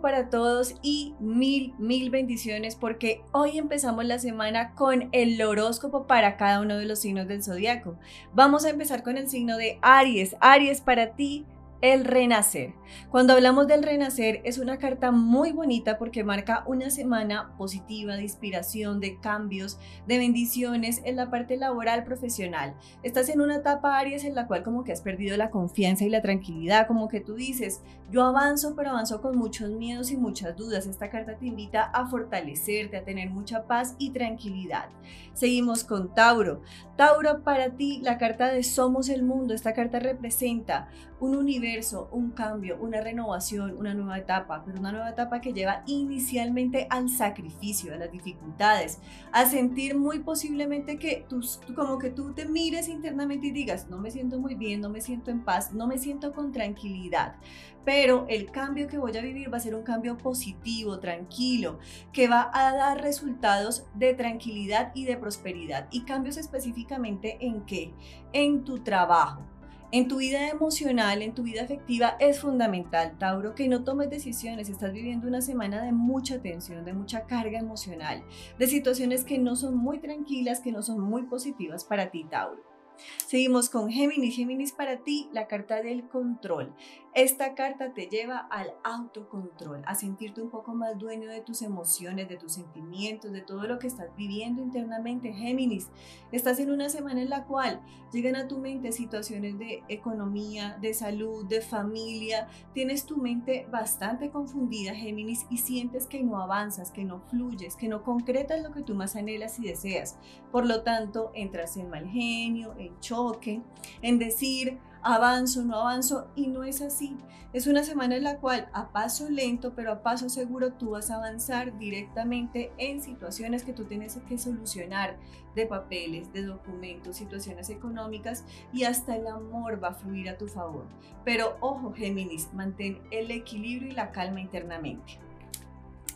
para todos y mil, mil bendiciones porque hoy empezamos la semana con el horóscopo para cada uno de los signos del zodiaco. Vamos a empezar con el signo de Aries. Aries para ti el renacer. Cuando hablamos del renacer es una carta muy bonita porque marca una semana positiva de inspiración, de cambios, de bendiciones en la parte laboral profesional. Estás en una etapa Aries en la cual como que has perdido la confianza y la tranquilidad, como que tú dices, yo avanzo pero avanzo con muchos miedos y muchas dudas. Esta carta te invita a fortalecerte, a tener mucha paz y tranquilidad. Seguimos con Tauro. Tauro para ti la carta de Somos el Mundo. Esta carta representa un universo, un cambio, una renovación, una nueva etapa, pero una nueva etapa que lleva inicialmente al sacrificio, a las dificultades, a sentir muy posiblemente que tú, como que tú te mires internamente y digas, no me siento muy bien, no me siento en paz, no me siento con tranquilidad, pero el cambio que voy a vivir va a ser un cambio positivo, tranquilo, que va a dar resultados de tranquilidad y de prosperidad. Y cambios específicamente en qué? En tu trabajo en tu vida emocional, en tu vida afectiva, es fundamental, Tauro, que no tomes decisiones. Estás viviendo una semana de mucha tensión, de mucha carga emocional, de situaciones que no son muy tranquilas, que no son muy positivas para ti, Tauro. Seguimos con Géminis. Géminis para ti, la carta del control. Esta carta te lleva al autocontrol, a sentirte un poco más dueño de tus emociones, de tus sentimientos, de todo lo que estás viviendo internamente. Géminis, estás en una semana en la cual llegan a tu mente situaciones de economía, de salud, de familia. Tienes tu mente bastante confundida, Géminis, y sientes que no avanzas, que no fluyes, que no concretas lo que tú más anhelas y deseas. Por lo tanto, entras en mal genio, en choque, en decir, avanzo, no avanzo, y no es así. Es una semana en la cual a paso lento, pero a paso seguro, tú vas a avanzar directamente en situaciones que tú tienes que solucionar, de papeles, de documentos, situaciones económicas, y hasta el amor va a fluir a tu favor. Pero ojo, Géminis, mantén el equilibrio y la calma internamente.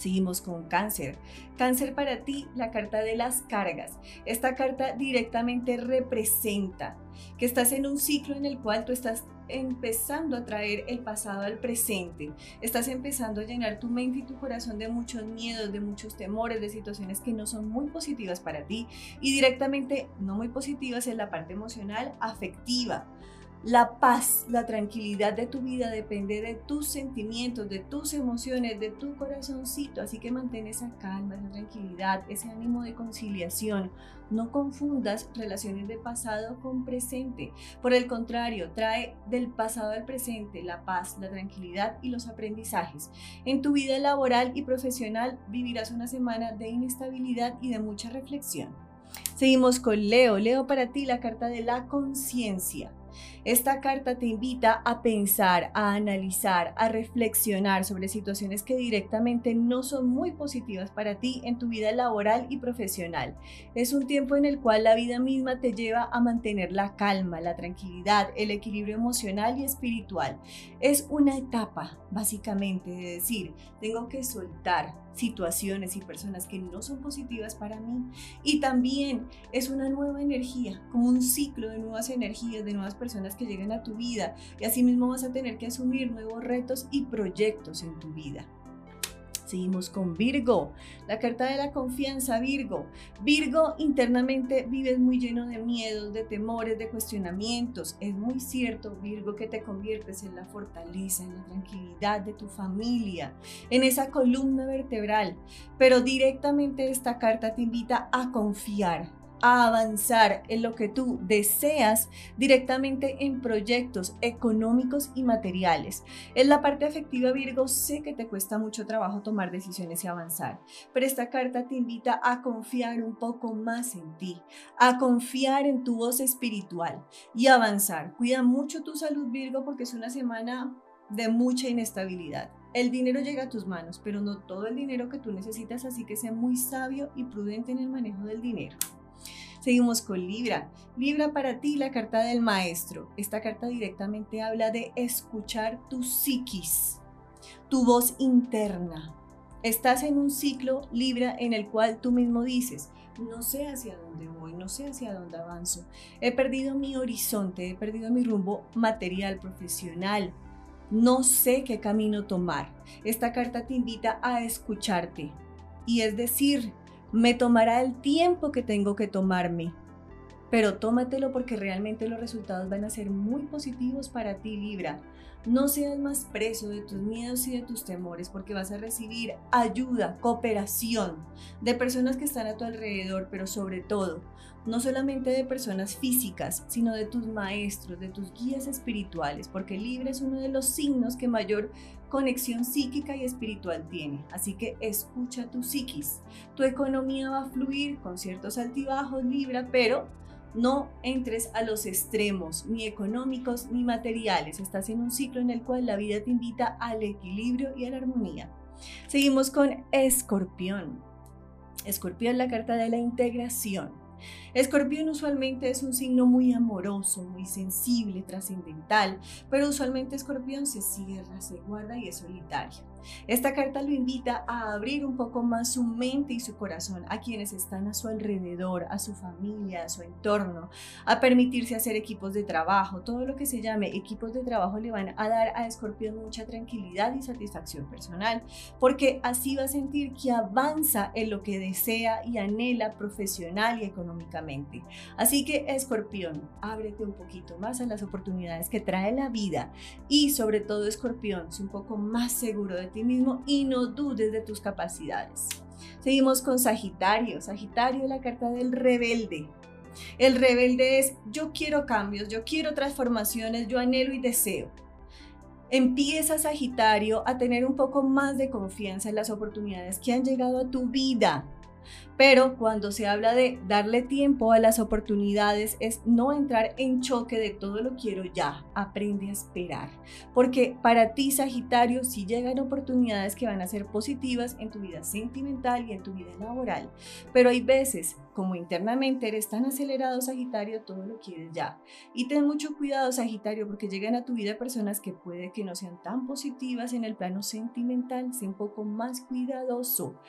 Seguimos con cáncer. Cáncer para ti, la carta de las cargas. Esta carta directamente representa que estás en un ciclo en el cual tú estás empezando a traer el pasado al presente. Estás empezando a llenar tu mente y tu corazón de muchos miedos, de muchos temores, de situaciones que no son muy positivas para ti y directamente no muy positivas en la parte emocional, afectiva. La paz, la tranquilidad de tu vida depende de tus sentimientos, de tus emociones, de tu corazoncito. Así que mantén esa calma, esa tranquilidad, ese ánimo de conciliación. No confundas relaciones de pasado con presente. Por el contrario, trae del pasado al presente la paz, la tranquilidad y los aprendizajes. En tu vida laboral y profesional vivirás una semana de inestabilidad y de mucha reflexión. Seguimos con Leo. Leo para ti la carta de la conciencia. Esta carta te invita a pensar, a analizar, a reflexionar sobre situaciones que directamente no son muy positivas para ti en tu vida laboral y profesional. Es un tiempo en el cual la vida misma te lleva a mantener la calma, la tranquilidad, el equilibrio emocional y espiritual. Es una etapa, básicamente, de decir, tengo que soltar, situaciones y personas que no son positivas para mí. Y también es una nueva energía, como un ciclo de nuevas energías, de nuevas personas que llegan a tu vida. Y asimismo vas a tener que asumir nuevos retos y proyectos en tu vida. Seguimos con Virgo, la carta de la confianza, Virgo. Virgo internamente vives muy lleno de miedos, de temores, de cuestionamientos. Es muy cierto, Virgo, que te conviertes en la fortaleza, en la tranquilidad de tu familia, en esa columna vertebral. Pero directamente esta carta te invita a confiar, a avanzar en lo que tú deseas directamente en proyectos económicos y materiales. En la parte afectiva, Virgo, sé que te cuesta mucho trabajo tomar decisiones y avanzar, pero esta carta te invita a confiar un poco más en ti, a confiar en tu voz espiritual y avanzar. Cuida mucho tu salud, Virgo, porque es una semana de mucha inestabilidad. El dinero llega a tus manos, pero no todo el dinero que tú necesitas, así que sé muy sabio y prudente en el manejo del dinero. Seguimos con Libra. Libra para ti la carta del maestro. Esta carta directamente habla de escuchar tu psiquis, tu voz interna. Estás en un ciclo Libra en el cual tú mismo dices, no sé hacia dónde voy, no sé hacia dónde avanzo. He perdido mi horizonte, he perdido mi rumbo material, profesional, no sé qué camino tomar. Esta carta te invita a escucharte y es decir, me tomará el tiempo que tengo que tomarme, pero tómatelo porque realmente los resultados van a ser muy positivos para ti, Libra. No seas más preso de tus miedos y de tus temores porque vas a recibir ayuda, cooperación de personas que están a tu alrededor, pero sobre todo, no solamente de personas físicas, sino de tus maestros, de tus guías espirituales, porque Libra es uno de los signos que mayor conexión psíquica y espiritual tiene. Así que escucha tu psiquis. Tu economía va a fluir con ciertos altibajos, Libra, pero no entres a los extremos, ni económicos ni materiales. Estás en un ciclo en el cual la vida te invita al equilibrio y a la armonía. Seguimos con Escorpión. Escorpión, la carta de la integración. Escorpión usualmente es un signo muy amoroso, muy sensible, trascendental, pero usualmente Escorpión se cierra, se guarda y es solitario. Esta carta lo invita a abrir un poco más su mente y su corazón a quienes están a su alrededor, a su familia, a su entorno, a permitirse hacer equipos de trabajo, todo lo que se llame equipos de trabajo le van a dar a Escorpión mucha tranquilidad y satisfacción personal, porque así va a sentir que avanza en lo que desea y anhela profesional y económicamente Así que escorpión, ábrete un poquito más a las oportunidades que trae la vida y sobre todo escorpión, sé un poco más seguro de ti mismo y no dudes de tus capacidades. Seguimos con Sagitario. Sagitario, la carta del rebelde. El rebelde es yo quiero cambios, yo quiero transformaciones, yo anhelo y deseo. Empieza Sagitario a tener un poco más de confianza en las oportunidades que han llegado a tu vida pero cuando se habla de darle tiempo a las oportunidades es no entrar en choque de todo lo quiero ya, aprende a esperar. Porque para ti, Sagitario, sí llegan oportunidades que van a ser positivas en tu vida sentimental y en tu vida laboral. Pero hay veces, como internamente eres tan acelerado, Sagitario, todo lo quieres ya. Y ten mucho cuidado, Sagitario, porque llegan a tu vida personas que puede que no sean tan positivas en el plano sentimental. Sé un poco más cuidadoso.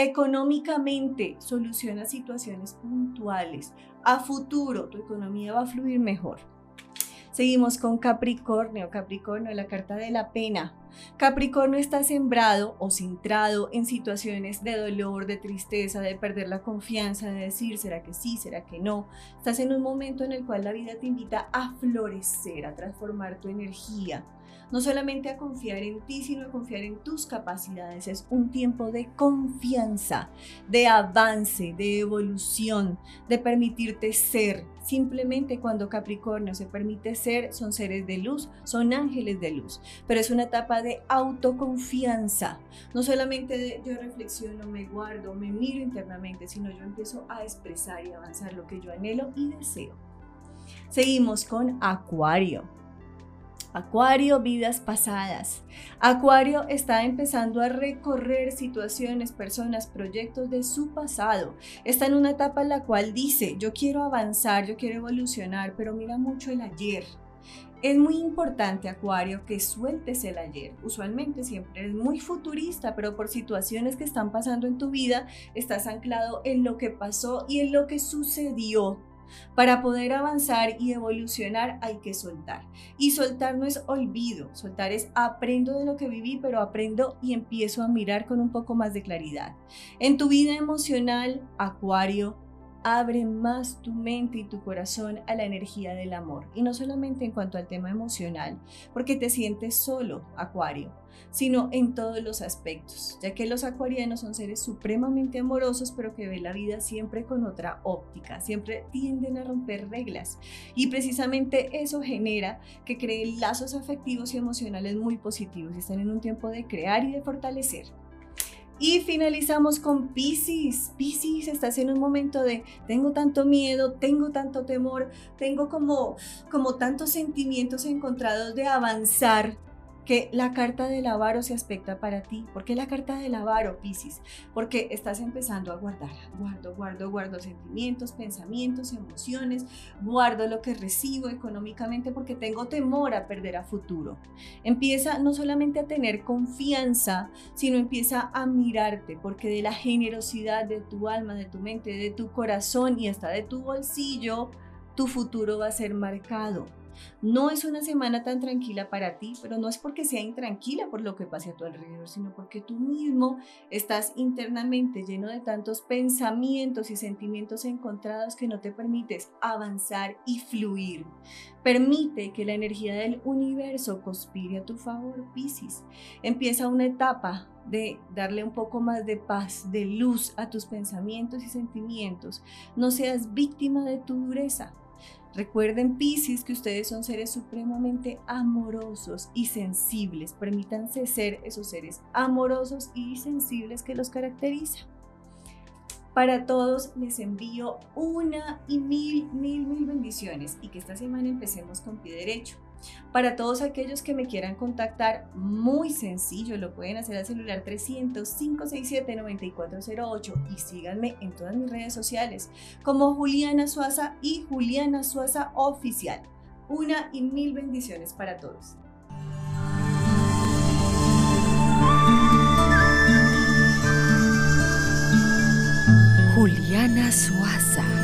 Económicamente, soluciona situaciones puntuales. A futuro, tu economía va a fluir mejor. Seguimos con Capricornio. Capricornio, la carta de la pena. Capricornio está sembrado o centrado en situaciones de dolor, de tristeza, de perder la confianza, de decir, ¿será que sí? ¿Será que no? Estás en un momento en el cual la vida te invita a florecer, a transformar tu energía no solamente a confiar en ti, sino a confiar en tus capacidades. Es un tiempo de confianza, de avance, de evolución, de permitirte ser. Simplemente cuando Capricornio se permite ser, son seres de luz, son ángeles de luz, pero es una etapa de autoconfianza. No solamente de yo reflexiono, me guardo, me miro internamente, sino yo empiezo a expresar y avanzar lo que yo anhelo y deseo. Seguimos con Acuario. Acuario, vidas pasadas. Acuario está empezando a recorrer situaciones, personas, proyectos de su pasado. Está en una etapa en la cual dice, yo quiero avanzar, yo quiero evolucionar, pero mira mucho el ayer. Es muy importante, Acuario, que sueltes el ayer. Usualmente siempre es muy futurista, pero por situaciones que están pasando en tu vida, estás anclado en lo que pasó y en lo que sucedió para poder avanzar y evolucionar hay que soltar. Y soltar no es olvido, soltar es aprendo de lo que viví, pero aprendo y empiezo a mirar con un poco más de claridad. En tu vida emocional, Acuario, abre más tu mente y tu corazón a la energía del amor. Y no solamente en cuanto al tema emocional, porque te sientes solo, Acuario, sino en todos los aspectos, ya que los acuarianos son seres supremamente amorosos, pero que ven la vida siempre con otra óptica, siempre tienden a romper reglas. Y precisamente eso genera que creen lazos afectivos y emocionales muy positivos y están en un tiempo de crear y de fortalecer. Y finalizamos con Pisces. Pisces, estás en un momento de tengo tanto miedo, tengo tanto temor, tengo como, como tantos sentimientos encontrados de avanzar, que la carta del avaro se aspecta para ti. ¿Por qué la carta del avaro, Piscis? Porque estás empezando a guardar, guardo, guardo, guardo sentimientos, pensamientos, emociones, guardo lo que recibo económicamente porque tengo temor a perder a futuro. Empieza no solamente a tener confianza, sino empieza a mirarte porque de la generosidad de tu alma, de tu mente, de tu corazón y hasta de tu bolsillo, tu futuro va a ser marcado No es una semana tan tranquila para ti, pero no es porque sea intranquila por lo que pase a tu alrededor, sino porque tú mismo estás internamente lleno de tantos pensamientos y sentimientos encontrados que no te permites avanzar y fluir. Permite que la energía del universo conspire a tu favor, Piscis. Empieza una etapa de darle un poco más de paz, de luz a tus pensamientos y sentimientos. No seas víctima de tu dureza. Recuerden, Piscis, que ustedes son seres supremamente amorosos y sensibles. Permítanse ser esos seres amorosos y sensibles que los caracterizan. Para todos les envío una y mil, mil, mil bendiciones y que esta semana empecemos con pie derecho. Para todos aquellos que me quieran contactar, muy sencillo, lo pueden hacer al celular 300-567-9408 y síganme en todas mis redes sociales como Juliana Suaza y Juliana Suaza Oficial. Una y mil bendiciones para todos. Juliana Suaza.